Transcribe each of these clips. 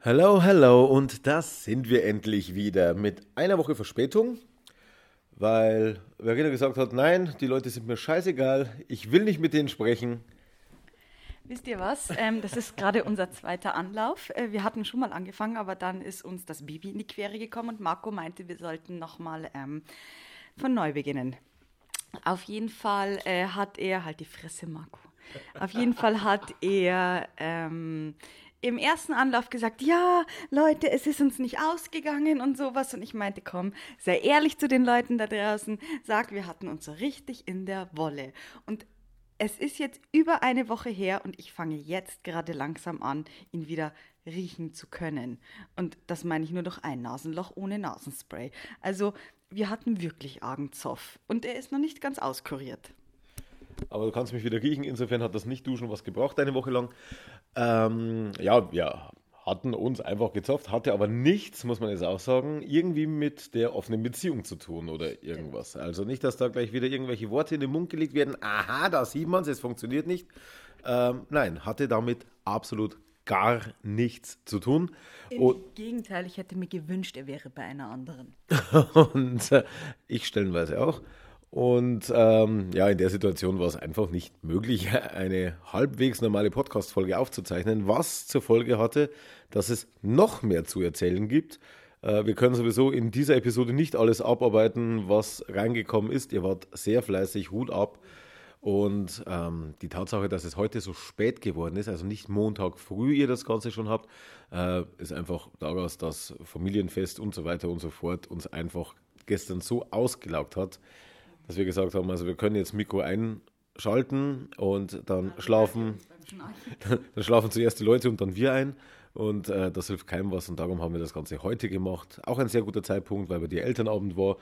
Hello, hello und das sind wir endlich wieder mit einer Woche Verspätung, weil Verena gesagt hat, nein, die Leute sind mir scheißegal, ich will nicht mit denen sprechen. Wisst ihr was? Ähm, das ist gerade unser zweiter Anlauf. Äh, wir hatten schon mal angefangen, aber dann ist uns das Baby in die Quere gekommen und Marco meinte, wir sollten nochmal ähm, von neu beginnen. Auf jeden Fall äh, hat er, halt die Fresse, Marco. Auf jeden Fall hat er ähm, im ersten Anlauf gesagt, ja, Leute, es ist uns nicht ausgegangen und sowas. Und ich meinte, komm, sei ehrlich zu den Leuten da draußen, sag, wir hatten uns so richtig in der Wolle. Und es ist jetzt über eine Woche her und ich fange jetzt gerade langsam an, ihn wieder riechen zu können. Und das meine ich nur durch ein Nasenloch ohne Nasenspray. Also wir hatten wirklich argen Zoff und er ist noch nicht ganz auskuriert. Aber du kannst mich wieder riechen, insofern hat das nicht duschen was gebraucht eine Woche lang. Ähm, ja, wir hatten uns einfach gezopft, hatte aber nichts, muss man jetzt auch sagen, irgendwie mit der offenen Beziehung zu tun oder irgendwas. Also nicht, dass da gleich wieder irgendwelche Worte in den Mund gelegt werden. Aha, da sieht man es, es funktioniert nicht. Ähm, nein, hatte damit absolut gar nichts zu tun. Im und, Gegenteil, ich hätte mir gewünscht, er wäre bei einer anderen. und äh, ich stellenweise auch. Und ähm, ja, in der Situation war es einfach nicht möglich, eine halbwegs normale Podcast-Folge aufzuzeichnen, was zur Folge hatte, dass es noch mehr zu erzählen gibt. Äh, wir können sowieso in dieser Episode nicht alles abarbeiten, was reingekommen ist. Ihr wart sehr fleißig, Hut ab. Und ähm, die Tatsache, dass es heute so spät geworden ist, also nicht Montag früh ihr das Ganze schon habt, äh, ist einfach daraus, dass Familienfest und so weiter und so fort uns einfach gestern so ausgelaugt hat, dass wir gesagt haben, also wir können jetzt Mikro einschalten und dann schlafen, dann schlafen zuerst die Leute und dann wir ein. Und äh, das hilft keinem was und darum haben wir das Ganze heute gemacht. Auch ein sehr guter Zeitpunkt, weil bei dir Elternabend war.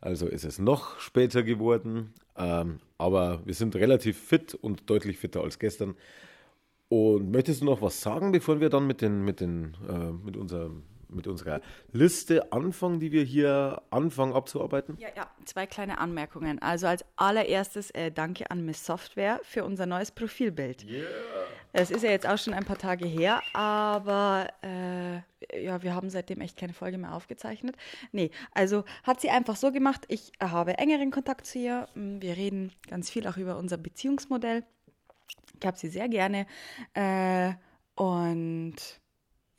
Also ist es noch später geworden. Ähm, aber wir sind relativ fit und deutlich fitter als gestern. Und möchtest du noch was sagen, bevor wir dann mit, den, mit, den, äh, mit unserem mit unserer Liste anfangen, die wir hier anfangen abzuarbeiten? Ja, ja, zwei kleine Anmerkungen. Also als allererstes äh, danke an Miss Software für unser neues Profilbild. Yeah. Es ist ja jetzt auch schon ein paar Tage her, aber äh, ja, wir haben seitdem echt keine Folge mehr aufgezeichnet. Nee, also hat sie einfach so gemacht, ich habe engeren Kontakt zu ihr. Mm, wir reden ganz viel auch über unser Beziehungsmodell. Ich habe sie sehr gerne. Äh, und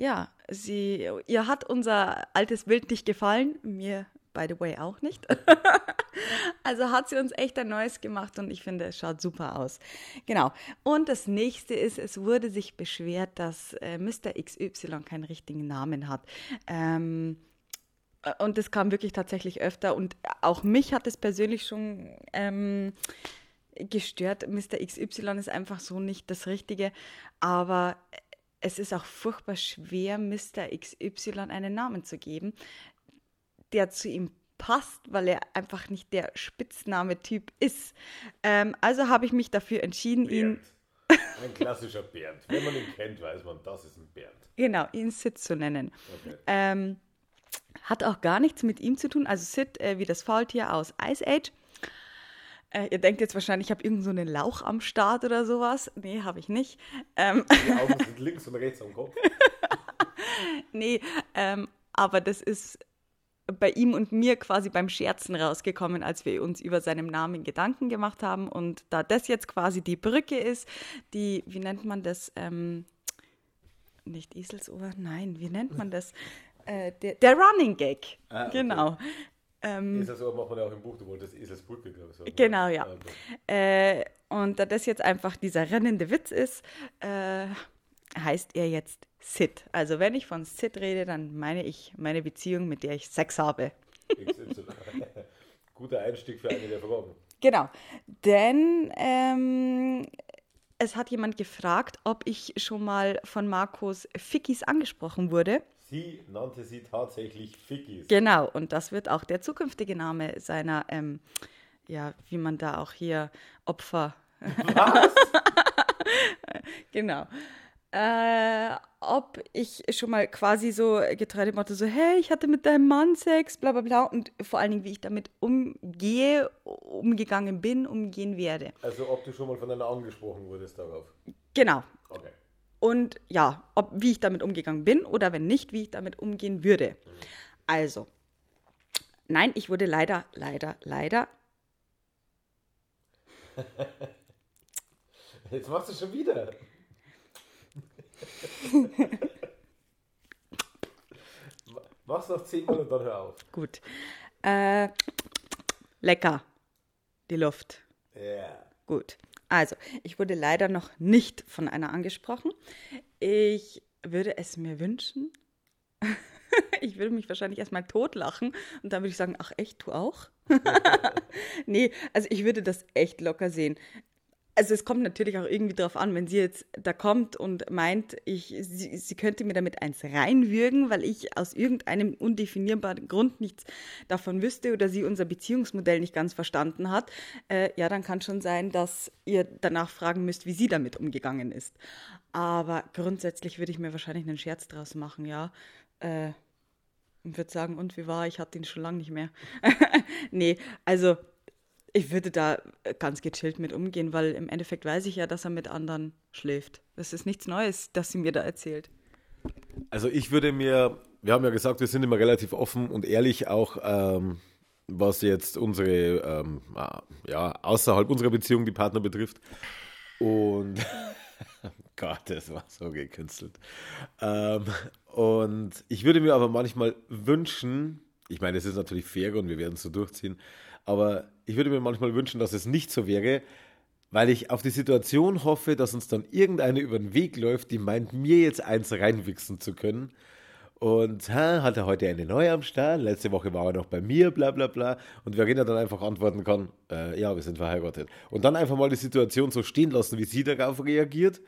ja, sie, ihr hat unser altes Bild nicht gefallen, mir by the way auch nicht. also hat sie uns echt ein neues gemacht und ich finde, es schaut super aus. Genau. Und das nächste ist, es wurde sich beschwert, dass äh, Mr. XY keinen richtigen Namen hat. Ähm, äh, und das kam wirklich tatsächlich öfter und auch mich hat es persönlich schon ähm, gestört. Mr. XY ist einfach so nicht das Richtige, aber es ist auch furchtbar schwer, Mr. XY einen Namen zu geben, der zu ihm passt, weil er einfach nicht der Spitzname-Typ ist. Ähm, also habe ich mich dafür entschieden, Bernd. ihn. Ein klassischer Bernd. Wenn man ihn kennt, weiß man, das ist ein Bernd. Genau, ihn Sid zu nennen. Okay. Ähm, hat auch gar nichts mit ihm zu tun. Also Sid äh, wie das Faultier aus Ice Age. Äh, ihr denkt jetzt wahrscheinlich, ich habe irgendeinen so Lauch am Start oder sowas. Nee, habe ich nicht. Ähm, Die Augen sind links und rechts am Kopf. nee, ähm, aber das ist bei ihm und mir quasi beim Scherzen rausgekommen, als wir uns über seinen Namen Gedanken gemacht haben. Und da das jetzt quasi die Brücke ist, die, wie nennt man das? Ähm, nicht Eselsohr, nein, wie nennt man das? Äh, der, der, Running Gag. Ah, okay. Genau. Ähm, Eselsöhr macht man ja auch im Buch, du wolltest Eselsbrücke, glaube ich. Genau, ja. Äh, und da das jetzt einfach dieser rennende Witz ist, äh, heißt er jetzt Sid. Also wenn ich von Sid rede, dann meine ich meine Beziehung, mit der ich Sex habe. Guter Einstieg für eine der Fragen. Genau, denn ähm, es hat jemand gefragt, ob ich schon mal von Markus Fickis angesprochen wurde. Sie nannte sie tatsächlich Fickis. Genau, und das wird auch der zukünftige Name seiner, ähm, ja, wie man da auch hier Opfer. Was? genau. Äh, ob ich schon mal quasi so getreide Motto so, hey, ich hatte mit deinem Mann Sex, bla bla bla und vor allen Dingen, wie ich damit umgehe, umgegangen bin, umgehen werde. Also ob du schon mal von einer angesprochen wurdest darauf? Genau. Okay. Und ja, ob, wie ich damit umgegangen bin oder wenn nicht, wie ich damit umgehen würde. Also, nein, ich wurde leider, leider, leider. Jetzt machst du schon wieder. Mach's noch zehnmal und dann hör auf. Gut. Äh, lecker. Die Luft. Ja. Yeah. Gut. Also, ich wurde leider noch nicht von einer angesprochen. Ich würde es mir wünschen. ich würde mich wahrscheinlich erstmal totlachen und dann würde ich sagen, ach echt, du auch? nee, also ich würde das echt locker sehen also es kommt natürlich auch irgendwie darauf an, wenn sie jetzt da kommt und meint, ich, sie, sie könnte mir damit eins reinwürgen, weil ich aus irgendeinem undefinierbaren Grund nichts davon wüsste oder sie unser Beziehungsmodell nicht ganz verstanden hat, äh, ja, dann kann schon sein, dass ihr danach fragen müsst, wie sie damit umgegangen ist. Aber grundsätzlich würde ich mir wahrscheinlich einen Scherz draus machen, ja. Äh, und würde sagen, und wie war, ich hatte ihn schon lange nicht mehr. nee, also ich würde da äh, ganz gechillt mit umgehen, weil im Endeffekt weiß ich ja, dass er mit anderen schläft. Das ist nichts Neues, das sie mir da erzählt. Also ich würde mir, wir haben ja gesagt, wir sind immer relativ offen und ehrlich auch, ähm, was jetzt unsere, ähm, ja, außerhalb unserer Beziehung die Partner betrifft. Und Gott, das war so gekünstelt. Ähm, und ich würde mir aber manchmal wünschen, ich meine, es ist natürlich fair und wir werden es so durchziehen, aber ich würde mir manchmal wünschen, dass es nicht so wäre, weil ich auf die Situation hoffe, dass uns dann irgendeine über den Weg läuft, die meint, mir jetzt eins reinwichsen zu können. Und ha, hat er heute eine neue am Start? Letzte Woche war er noch bei mir, bla bla bla. Und Verena dann einfach antworten kann, äh, ja, wir sind verheiratet. Und dann einfach mal die Situation so stehen lassen, wie sie darauf reagiert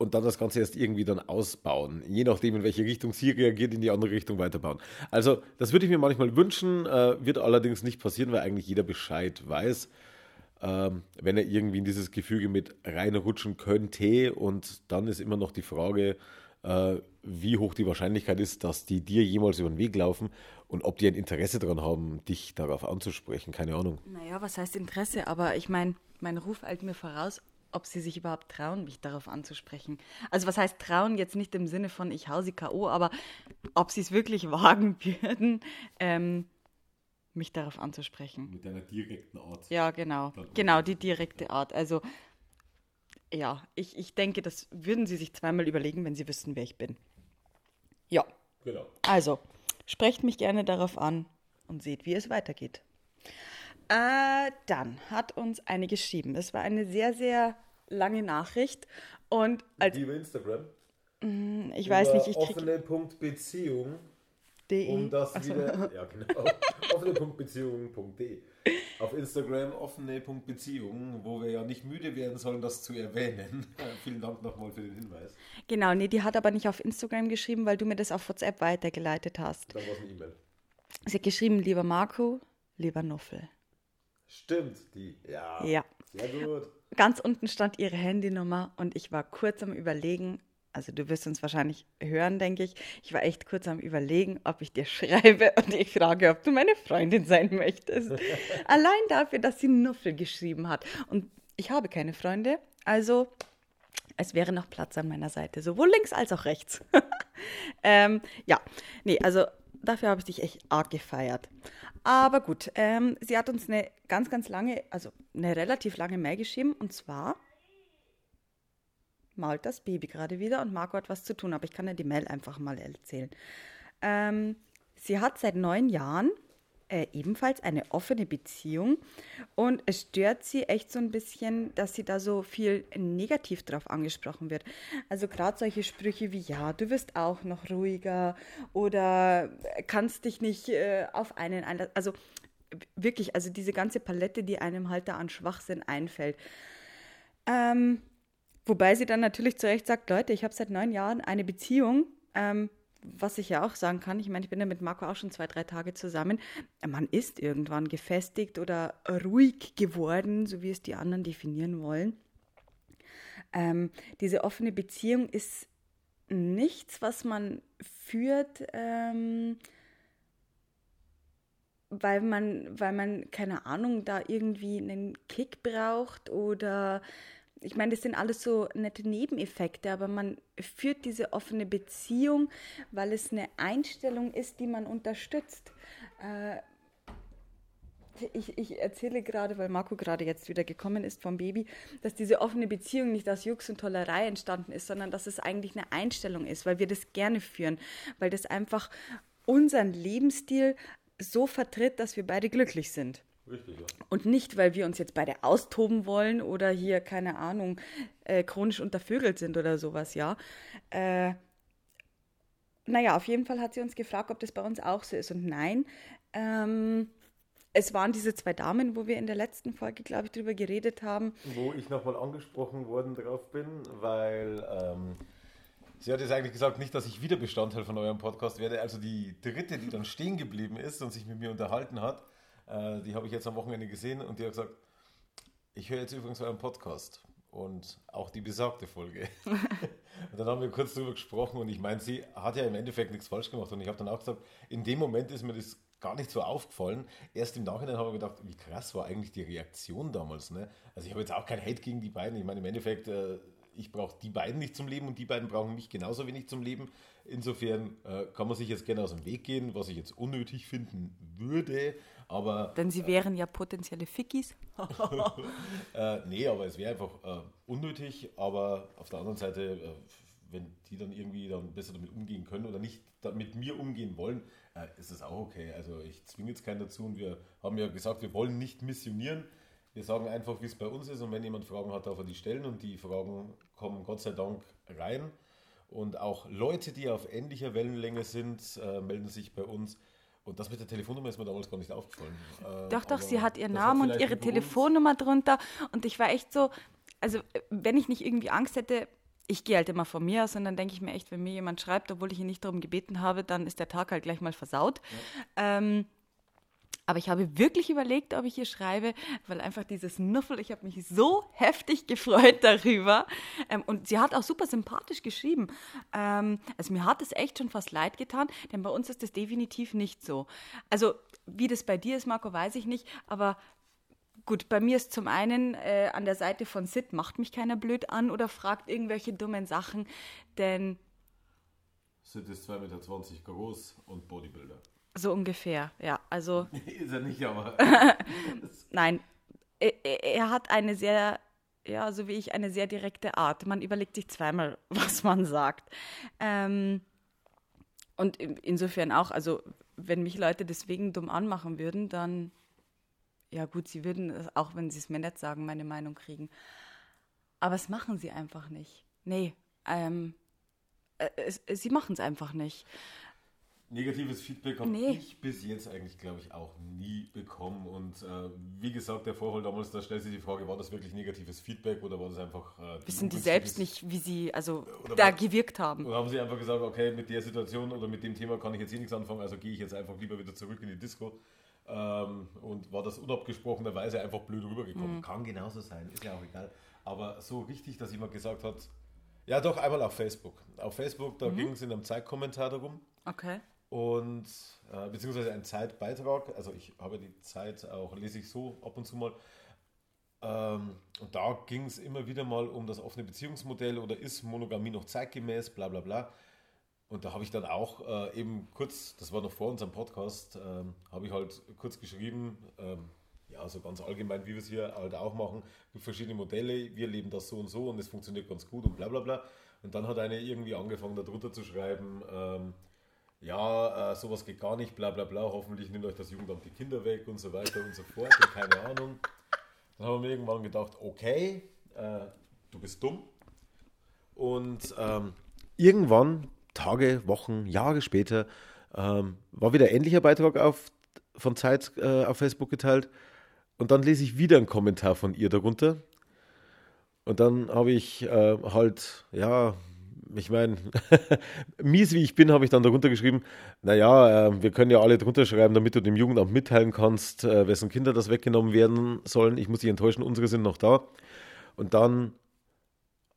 und dann das Ganze erst irgendwie dann ausbauen. Je nachdem, in welche Richtung sie reagiert, in die andere Richtung weiterbauen. Also, das würde ich mir manchmal wünschen, äh, wird allerdings nicht passieren, weil eigentlich jeder Bescheid weiß, ähm, wenn er irgendwie in dieses Gefüge mit reinrutschen könnte. Und dann ist immer noch die Frage, äh, wie hoch die Wahrscheinlichkeit ist, dass die dir jemals über den Weg laufen und ob die ein Interesse daran haben, dich darauf anzusprechen. Keine Ahnung. Naja, was heißt Interesse? Aber ich meine, mein Ruf eilt mir voraus ob sie sich überhaupt trauen, mich darauf anzusprechen. Also was heißt trauen jetzt nicht im Sinne von ich hau sie K.O., aber ob sie es wirklich wagen würden, ähm, mich darauf anzusprechen. Mit einer direkten Art. Ja, genau. Genau, die direkte Art. Also ja, ich, ich denke, das würden sie sich zweimal überlegen, wenn sie wüssten, wer ich bin. Ja. Genau. Also, sprecht mich gerne darauf an und seht, wie es weitergeht. Äh, dann hat uns eine geschrieben. Es war eine sehr, sehr lange Nachricht. Und als, Liebe Instagram. Mm, ich weiß nicht, ich krieg... Offene.beziehung. Um das Achso. wieder... Ja, genau. offene.beziehung.de Auf Instagram offene.beziehung, wo wir ja nicht müde werden sollen, das zu erwähnen. Vielen Dank nochmal für den Hinweis. Genau, nee, die hat aber nicht auf Instagram geschrieben, weil du mir das auf WhatsApp weitergeleitet hast. Dann war es eine E-Mail. Sie hat geschrieben, lieber Marco, lieber Nuffel. Stimmt, die. Ja. Ja. Sehr gut. Ganz unten stand ihre Handynummer und ich war kurz am Überlegen, also du wirst uns wahrscheinlich hören, denke ich. Ich war echt kurz am Überlegen, ob ich dir schreibe und ich frage, ob du meine Freundin sein möchtest. Allein dafür, dass sie Nuffel geschrieben hat. Und ich habe keine Freunde, also es wäre noch Platz an meiner Seite, sowohl links als auch rechts. ähm, ja, nee, also dafür habe ich dich echt arg gefeiert. Aber gut, ähm, sie hat uns eine ganz, ganz lange, also eine relativ lange Mail geschrieben und zwar malt das Baby gerade wieder und Marco hat was zu tun, aber ich kann ja die Mail einfach mal erzählen. Ähm, sie hat seit neun Jahren äh, ebenfalls eine offene Beziehung und es stört sie echt so ein bisschen, dass sie da so viel negativ drauf angesprochen wird. Also gerade solche Sprüche wie ja, du wirst auch noch ruhiger oder kannst dich nicht äh, auf einen einlassen. Also wirklich, also diese ganze Palette, die einem halt da an Schwachsinn einfällt. Ähm, wobei sie dann natürlich zu Recht sagt, Leute, ich habe seit neun Jahren eine Beziehung. Ähm, was ich ja auch sagen kann, ich meine, ich bin ja mit Marco auch schon zwei, drei Tage zusammen. Man ist irgendwann gefestigt oder ruhig geworden, so wie es die anderen definieren wollen. Ähm, diese offene Beziehung ist nichts, was man führt, ähm, weil man, weil man, keine Ahnung, da irgendwie einen Kick braucht oder ich meine, das sind alles so nette Nebeneffekte, aber man führt diese offene Beziehung, weil es eine Einstellung ist, die man unterstützt. Äh, ich, ich, erzähle gerade, weil Marco gerade jetzt wieder gekommen ist vom Baby, dass diese offene Beziehung nicht aus Jux und Tollerei entstanden ist, sondern dass es eigentlich eine Einstellung ist, weil wir das gerne führen, weil das einfach unseren Lebensstil so vertritt, dass wir beide glücklich sind. Richtig, ja. Und nicht, weil wir uns jetzt beide austoben wollen oder hier, keine Ahnung, äh, chronisch untervögelt sind oder sowas, ja. Äh, naja, auf jeden Fall hat sie uns gefragt, ob das bei uns auch so ist. Und nein, ähm, es waren diese zwei Damen, wo wir in der letzten Folge, glaube ich, drüber geredet haben. Wo ich nochmal angesprochen worden drauf bin, weil ähm, sie hat jetzt eigentlich gesagt, nicht, dass ich wieder Bestandteil von eurem Podcast werde. Also die dritte, die dann stehen geblieben ist und sich mit mir unterhalten hat, äh, die habe ich jetzt am Wochenende gesehen und die hat gesagt, ich höre jetzt übrigens euren Podcast und auch die besagte Folge. und dann haben wir kurz darüber gesprochen und ich meine, sie hat ja im Endeffekt nichts falsch gemacht und ich habe dann auch gesagt, in dem Moment ist mir das gar nicht so aufgefallen. Erst im Nachhinein habe ich gedacht, wie krass war eigentlich die Reaktion damals. Ne? Also ich habe jetzt auch kein Hate gegen die beiden. Ich meine, im Endeffekt, äh, ich brauche die beiden nicht zum Leben und die beiden brauchen mich genauso wenig zum Leben. Insofern äh, kann man sich jetzt gerne aus dem Weg gehen, was ich jetzt unnötig finden würde. Aber, Denn sie wären ja potenzielle Fickis. äh, nee, aber es wäre einfach äh, unnötig. Aber auf der anderen Seite, äh, wenn die dann irgendwie dann besser damit umgehen können oder nicht mit mir umgehen wollen, äh, ist es auch okay. Also ich zwinge jetzt keinen dazu und wir haben ja gesagt, wir wollen nicht missionieren. Wir sagen einfach, wie es bei uns ist und wenn jemand Fragen hat, darf er die stellen und die Fragen kommen Gott sei Dank rein. Und auch Leute, die auf ähnlicher Wellenlänge sind, äh, melden sich bei uns. Und das mit der Telefonnummer ist mir damals gar nicht aufgefallen. Äh, doch, doch, sie hat ihren Namen und ihre Telefonnummer drunter. Und ich war echt so, also wenn ich nicht irgendwie Angst hätte, ich gehe halt immer von mir aus und dann denke ich mir echt, wenn mir jemand schreibt, obwohl ich ihn nicht darum gebeten habe, dann ist der Tag halt gleich mal versaut. Ja. Ähm, aber ich habe wirklich überlegt, ob ich ihr schreibe, weil einfach dieses Nuffel, ich habe mich so heftig gefreut darüber. Ähm, und sie hat auch super sympathisch geschrieben. Ähm, also mir hat es echt schon fast leid getan, denn bei uns ist das definitiv nicht so. Also wie das bei dir ist, Marco, weiß ich nicht, aber Gut, bei mir ist zum einen äh, an der Seite von Sid macht mich keiner blöd an oder fragt irgendwelche dummen Sachen, denn. Sid ist 2,20 Meter groß und Bodybuilder. So ungefähr, ja. Also. ist er nicht, aber. Nein. Er, er, hat eine sehr, ja, so wie ich, eine sehr direkte Art. Man überlegt sich zweimal, was man sagt. Ähm, und insofern auch, also, wenn mich Leute deswegen dumm anmachen würden, dann. Ja, gut, sie würden, auch wenn sie es mir nicht sagen, meine Meinung kriegen. Aber es machen sie einfach nicht. Nee, ähm, äh, es, sie machen es einfach nicht. Negatives Feedback habe nee. ich bis jetzt eigentlich, glaube ich, auch nie bekommen. Und äh, wie gesagt, der Vorfall damals, da stellt sich die Frage, war das wirklich negatives Feedback oder war das einfach. Äh, Wissen die selbst nicht, wie sie also da war, gewirkt haben? Oder haben sie einfach gesagt, okay, mit der Situation oder mit dem Thema kann ich jetzt eh nichts anfangen, also gehe ich jetzt einfach lieber wieder zurück in die Disco. Ähm, und war das unabgesprochenerweise einfach blöd rübergekommen. Mhm. Kann genauso sein, ist ja auch egal. Aber so richtig, dass jemand gesagt hat, ja doch, einmal auf Facebook. Auf Facebook, da mhm. ging es in einem Zeitkommentar darum. Okay und äh, beziehungsweise ein Zeitbeitrag. Also ich habe die Zeit auch, lese ich so ab und zu mal. Ähm, und da ging es immer wieder mal um das offene Beziehungsmodell oder ist Monogamie noch zeitgemäß, bla bla bla. Und da habe ich dann auch äh, eben kurz, das war noch vor unserem Podcast, ähm, habe ich halt kurz geschrieben, ähm, ja, so ganz allgemein, wie wir es hier halt auch machen, mit verschiedenen Modelle, wir leben das so und so und es funktioniert ganz gut und bla bla bla. Und dann hat eine irgendwie angefangen, darunter zu schreiben, ähm, ja, äh, sowas geht gar nicht, bla bla bla, hoffentlich nimmt euch das Jugendamt die Kinder weg und so weiter und so fort und keine Ahnung. Dann haben wir irgendwann gedacht, okay, äh, du bist dumm. Und ähm, irgendwann, Tage, Wochen, Jahre später, ähm, war wieder ein ähnlicher Beitrag auf, von Zeit äh, auf Facebook geteilt. Und dann lese ich wieder einen Kommentar von ihr darunter. Und dann habe ich äh, halt, ja, ich meine, mies wie ich bin, habe ich dann darunter geschrieben, naja, äh, wir können ja alle drunter schreiben, damit du dem Jugendamt mitteilen kannst, äh, wessen Kinder das weggenommen werden sollen. Ich muss dich enttäuschen, unsere sind noch da. Und dann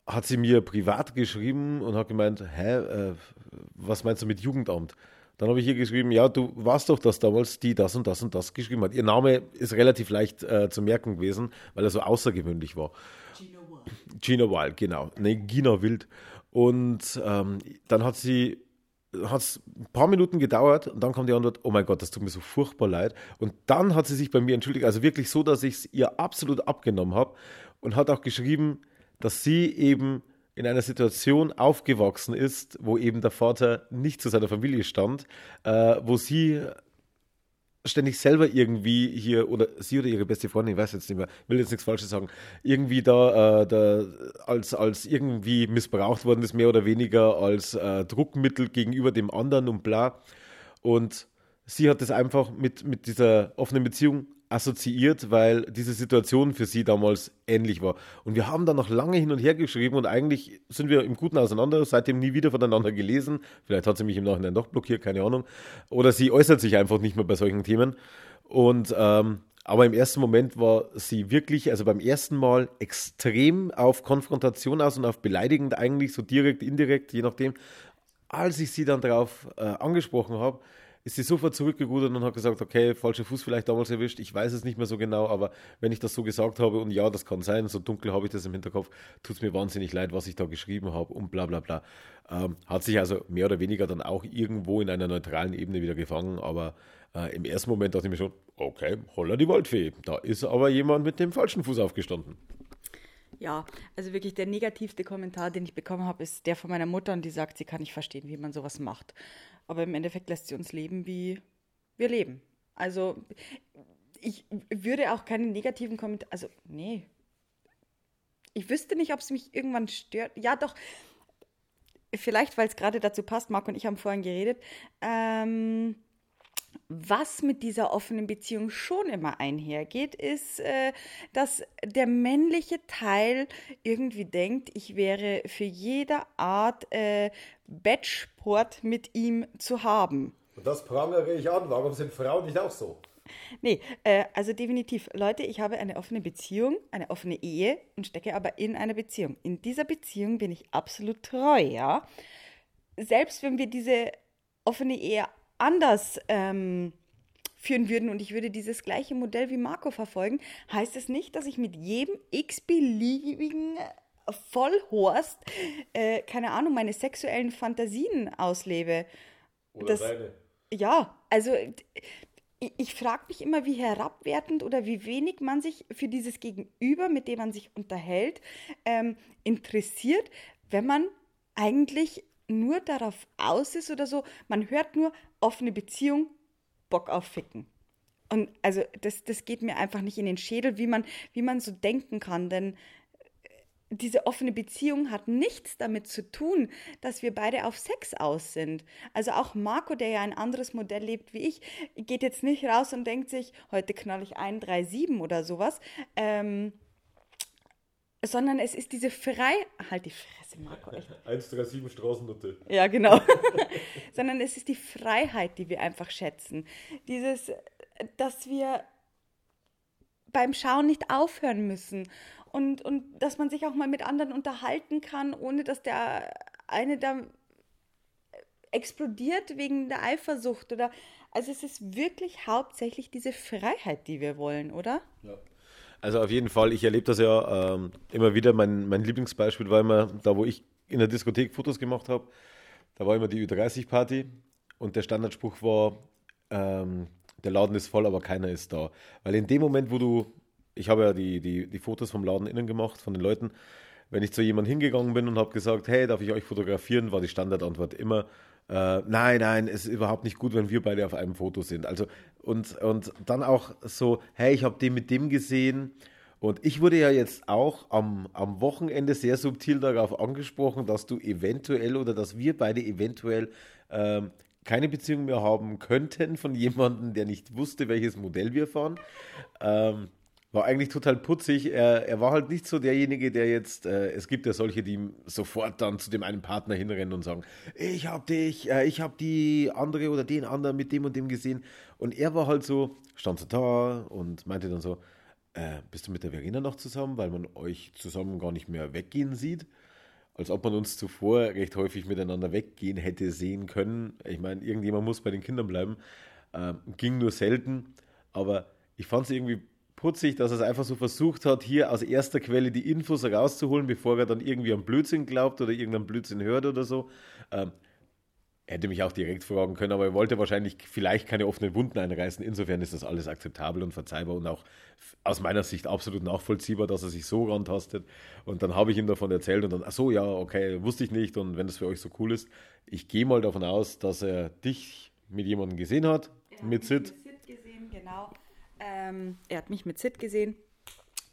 hat sie mir privat geschrieben und hat gemeint, hä, äh, was meinst du mit Jugendamt? Dann habe ich ihr geschrieben, ja, du warst doch das damals, die das und das und das geschrieben hat. Ihr Name ist relativ leicht äh, zu merken gewesen, weil er so außergewöhnlich war. Gino Gina Wild, genau. Nee, Gina Wild. Und ähm, dann hat sie hat es ein paar Minuten gedauert und dann kam die Antwort, oh mein Gott, das tut mir so furchtbar leid. Und dann hat sie sich bei mir entschuldigt, also wirklich so, dass ich es ihr absolut abgenommen habe und hat auch geschrieben, dass sie eben in einer Situation aufgewachsen ist, wo eben der Vater nicht zu seiner Familie stand, äh, wo sie ständig selber irgendwie hier, oder sie oder ihre beste Freundin, ich weiß jetzt nicht mehr, will jetzt nichts Falsches sagen, irgendwie da, äh, da als, als irgendwie missbraucht worden ist, mehr oder weniger als äh, Druckmittel gegenüber dem anderen und bla. Und sie hat das einfach mit, mit dieser offenen Beziehung assoziiert, weil diese Situation für sie damals ähnlich war. Und wir haben dann noch lange hin und her geschrieben und eigentlich sind wir im Guten auseinander, seitdem nie wieder voneinander gelesen. Vielleicht hat sie mich im Nachhinein doch blockiert, keine Ahnung. Oder sie äußert sich einfach nicht mehr bei solchen Themen. Und ähm, aber im ersten Moment war sie wirklich, also beim ersten Mal extrem auf Konfrontation aus und auf beleidigend eigentlich, so direkt, indirekt, je nachdem. Als ich sie dann darauf äh, angesprochen habe, ist sie sofort zurückgerudert und hat gesagt, okay, falscher Fuß vielleicht damals erwischt, ich weiß es nicht mehr so genau, aber wenn ich das so gesagt habe und ja, das kann sein, so dunkel habe ich das im Hinterkopf, tut es mir wahnsinnig leid, was ich da geschrieben habe und bla bla bla. Ähm, hat sich also mehr oder weniger dann auch irgendwo in einer neutralen Ebene wieder gefangen, aber äh, im ersten Moment dachte ich mir schon, okay, holla die Waldfee, da ist aber jemand mit dem falschen Fuß aufgestanden. Ja, also wirklich der negativste Kommentar, den ich bekommen habe, ist der von meiner Mutter und die sagt, sie kann nicht verstehen, wie man sowas macht. Aber im Endeffekt lässt sie uns leben, wie wir leben. Also ich würde auch keine negativen Kommentare, also nee. Ich wüsste nicht, ob es mich irgendwann stört. Ja, doch. Vielleicht, weil es gerade dazu passt, Marc und ich haben vorhin geredet. Ähm, was mit dieser offenen Beziehung schon immer einhergeht, ist, äh, dass der männliche Teil irgendwie denkt, ich wäre für jede Art äh, Bettsport mit ihm zu haben. Und das prangere ich an. Warum sind Frauen nicht auch so? Nee, äh, also definitiv. Leute, ich habe eine offene Beziehung, eine offene Ehe und stecke aber in einer Beziehung. In dieser Beziehung bin ich absolut treu, ja. Selbst wenn wir diese offene Ehe anders ähm, führen würden und ich würde dieses gleiche Modell wie Marco verfolgen, heißt es nicht, dass ich mit jedem x-beliebigen Vollhorst, äh, keine Ahnung, meine sexuellen Fantasien auslebe. Oder das, deine. Ja, also ich, ich frage mich immer, wie herabwertend oder wie wenig man sich für dieses Gegenüber, mit dem man sich unterhält, ähm, interessiert, wenn man eigentlich nur darauf aus ist oder so, man hört nur offene Beziehung, Bock auf Ficken. Und also das, das geht mir einfach nicht in den Schädel, wie man, wie man so denken kann, denn diese offene Beziehung hat nichts damit zu tun, dass wir beide auf Sex aus sind. Also auch Marco, der ja ein anderes Modell lebt wie ich, geht jetzt nicht raus und denkt sich, heute knall ich ein, drei, sieben oder sowas. Ähm, sondern es ist diese Frei... Halt die Fresse, Marco. 137 Straßennutte. Ja, genau. sondern es ist die Freiheit, die wir einfach schätzen. Dieses, dass wir beim Schauen nicht aufhören müssen und, und dass man sich auch mal mit anderen unterhalten kann, ohne dass der eine da explodiert wegen der Eifersucht oder also es ist wirklich hauptsächlich diese Freiheit, die wir wollen, oder? Ja. Also auf jeden Fall, ich erlebe das ja ähm, immer wieder. Mein, mein Lieblingsbeispiel war immer da, wo ich in der Diskothek Fotos gemacht habe. Da war immer die Ü30-Party und der Standardspruch war, ähm, der Laden ist voll, aber keiner ist da. Weil in dem Moment, wo du ich habe ja die, die, die Fotos vom Laden innen gemacht, von den Leuten. Wenn ich zu jemandem hingegangen bin und habe gesagt, hey, darf ich euch fotografieren, war die Standardantwort immer, äh, nein, nein, es ist überhaupt nicht gut, wenn wir beide auf einem Foto sind. Also und, und dann auch so, hey, ich habe den mit dem gesehen. Und ich wurde ja jetzt auch am, am Wochenende sehr subtil darauf angesprochen, dass du eventuell oder dass wir beide eventuell ähm, keine Beziehung mehr haben könnten von jemandem, der nicht wusste, welches Modell wir fahren. Ähm, war eigentlich total putzig. Er, er war halt nicht so derjenige, der jetzt, äh, es gibt ja solche, die sofort dann zu dem einen Partner hinrennen und sagen, ich hab dich, äh, ich hab die andere oder den anderen mit dem und dem gesehen. Und er war halt so, stand so da und meinte dann so, äh, bist du mit der Verena noch zusammen, weil man euch zusammen gar nicht mehr weggehen sieht? Als ob man uns zuvor recht häufig miteinander weggehen hätte sehen können. Ich meine, irgendjemand muss bei den Kindern bleiben. Ähm, ging nur selten, aber ich fand es irgendwie putzig, dass er es einfach so versucht hat, hier aus erster Quelle die Infos rauszuholen, bevor er dann irgendwie am Blödsinn glaubt oder irgendeinen Blödsinn hört oder so. Ähm, hätte mich auch direkt fragen können, aber er wollte wahrscheinlich vielleicht keine offenen Wunden einreißen. Insofern ist das alles akzeptabel und verzeihbar und auch aus meiner Sicht absolut nachvollziehbar, dass er sich so rantastet. Und dann habe ich ihm davon erzählt und dann, ach so, ja, okay, wusste ich nicht und wenn das für euch so cool ist, ich gehe mal davon aus, dass er dich mit jemandem gesehen hat, mit Sid. Mich mit Sid gesehen, genau. Ähm, er hat mich mit Sid gesehen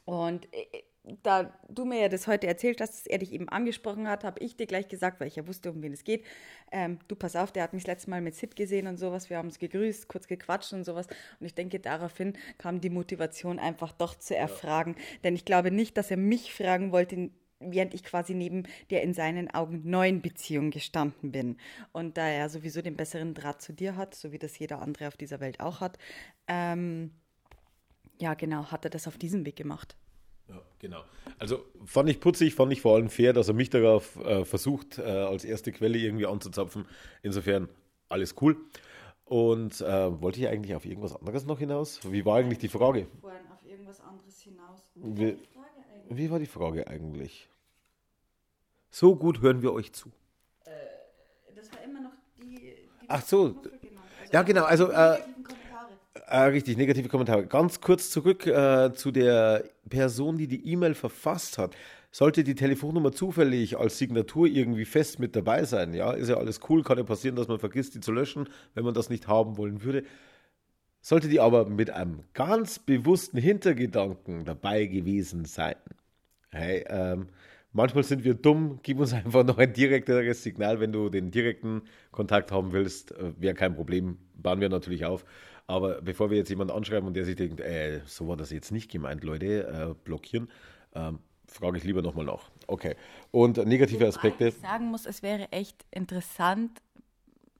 und äh, da du mir ja das heute erzählt hast, dass er dich eben angesprochen hat, habe ich dir gleich gesagt, weil ich ja wusste, um wen es geht. Ähm, du pass auf, der hat mich das letzte Mal mit Sid gesehen und sowas. Wir haben uns gegrüßt, kurz gequatscht und sowas. Und ich denke, daraufhin kam die Motivation einfach doch zu erfragen. Ja. Denn ich glaube nicht, dass er mich fragen wollte, während ich quasi neben der in seinen Augen neuen Beziehung gestanden bin. Und da er sowieso den besseren Draht zu dir hat, so wie das jeder andere auf dieser Welt auch hat, ähm, ja genau, hat er das auf diesem Weg gemacht. Ja, genau. Also fand ich putzig, fand ich vor allem fair, dass er mich darauf äh, versucht, äh, als erste Quelle irgendwie anzuzapfen. Insofern alles cool. Und äh, wollte ich eigentlich auf irgendwas anderes noch hinaus? Wie war eigentlich die Frage? Vorhin auf irgendwas anderes hinaus. Wie, wie war die Frage eigentlich? So gut hören wir euch zu. Äh, das war immer noch die. die Ach so. Genau. Also ja, genau. Also. Äh, richtig, negative Kommentare. Ganz kurz zurück äh, zu der Person, die die E-Mail verfasst hat. Sollte die Telefonnummer zufällig als Signatur irgendwie fest mit dabei sein, ja, ist ja alles cool, kann ja passieren, dass man vergisst, die zu löschen, wenn man das nicht haben wollen würde. Sollte die aber mit einem ganz bewussten Hintergedanken dabei gewesen sein, hey, ähm, manchmal sind wir dumm, gib uns einfach noch ein direkteres Signal, wenn du den direkten Kontakt haben willst, äh, wäre kein Problem, bauen wir natürlich auf. Aber bevor wir jetzt jemanden anschreiben und der sich denkt, äh, so war das jetzt nicht gemeint, Leute, äh, blockieren, ähm, frage ich lieber nochmal nach. Okay. Und negative Aspekte. Was ich sagen muss, es wäre echt interessant,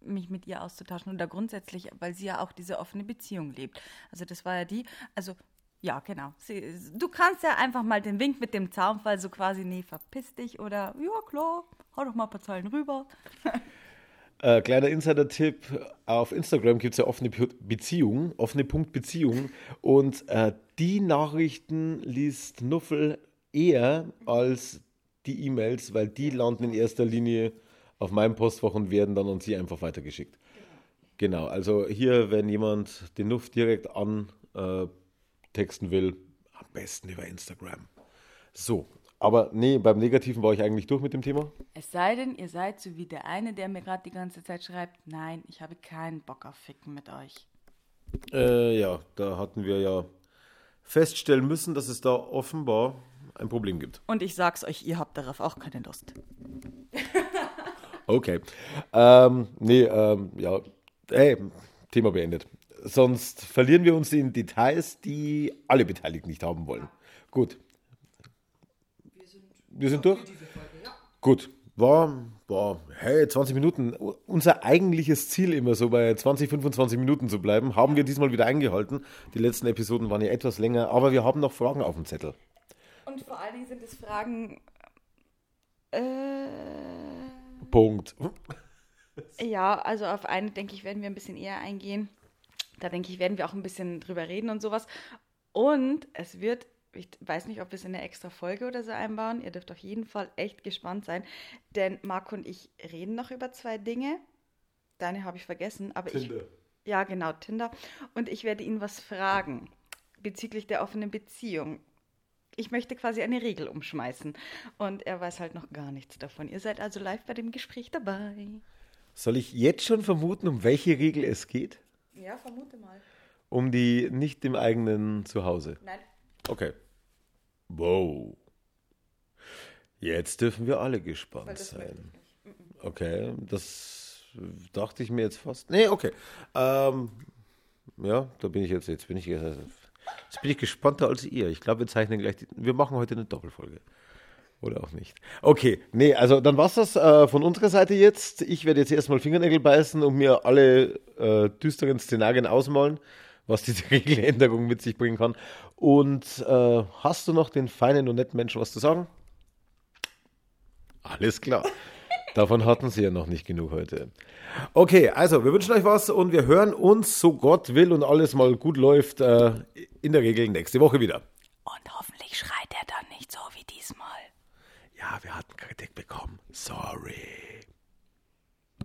mich mit ihr auszutauschen oder grundsätzlich, weil sie ja auch diese offene Beziehung lebt. Also das war ja die, also ja, genau. Sie, du kannst ja einfach mal den Wink mit dem Zaunfall so quasi, nee, verpiss dich oder ja, klar, hau doch mal ein paar Zeilen rüber. Äh, kleiner Insider-Tipp: Auf Instagram gibt es ja offene Beziehungen, offene Punkt Beziehung. Und äh, die Nachrichten liest Nuffel eher als die E-Mails, weil die landen in erster Linie auf meinem Postfach und werden dann an sie einfach weitergeschickt. Genau, also hier, wenn jemand den Nuff direkt antexten äh, will, am besten über Instagram. So, aber nee, beim Negativen war ich eigentlich durch mit dem Thema. Es sei denn, ihr seid so wie der eine, der mir gerade die ganze Zeit schreibt, nein, ich habe keinen Bock auf Ficken mit euch. Äh, ja, da hatten wir ja feststellen müssen, dass es da offenbar ein Problem gibt. Und ich sag's euch, ihr habt darauf auch keine Lust. okay. Ähm, nee, ähm, ja, hey, Thema beendet. Sonst verlieren wir uns in Details, die alle Beteiligten nicht haben wollen. Gut, wir sind durch? Gut. War, war, hey, 20 Minuten. Unser eigentliches Ziel immer so bei 20, 25 Minuten zu bleiben, haben wir diesmal wieder eingehalten. Die letzten Episoden waren ja etwas länger, aber wir haben noch Fragen auf dem Zettel. Und vor allen Dingen sind es Fragen. Äh, Punkt. Ja, also auf eine, denke ich, werden wir ein bisschen eher eingehen. Da denke ich, werden wir auch ein bisschen drüber reden und sowas. Und es wird ich weiß nicht, ob wir es in eine extra Folge oder so einbauen. Ihr dürft auf jeden Fall echt gespannt sein, denn Marco und ich reden noch über zwei Dinge. Deine habe ich vergessen, aber Tinder. ich. Ja, genau, Tinder. Und ich werde ihn was fragen bezüglich der offenen Beziehung. Ich möchte quasi eine Regel umschmeißen. Und er weiß halt noch gar nichts davon. Ihr seid also live bei dem Gespräch dabei. Soll ich jetzt schon vermuten, um welche Regel es geht? Ja, vermute mal. Um die nicht im eigenen Zuhause. Nein. Okay. Wow. Jetzt dürfen wir alle gespannt sein. Okay, das dachte ich mir jetzt fast. Nee, okay. Ähm, ja, da bin ich jetzt. Jetzt bin ich, jetzt bin ich gespannter als ihr. Ich glaube, wir zeichnen gleich. Die, wir machen heute eine Doppelfolge. Oder auch nicht. Okay, nee, also dann war's das äh, von unserer Seite jetzt. Ich werde jetzt erstmal Fingernägel beißen und mir alle äh, düsteren Szenarien ausmalen was diese Regeländerung mit sich bringen kann. Und äh, hast du noch den feinen und netten Menschen was zu sagen? Alles klar. Davon hatten sie ja noch nicht genug heute. Okay, also wir wünschen euch was und wir hören uns, so Gott will und alles mal gut läuft, äh, in der Regel nächste Woche wieder. Und hoffentlich schreit er dann nicht so wie diesmal. Ja, wir hatten Kritik bekommen. Sorry.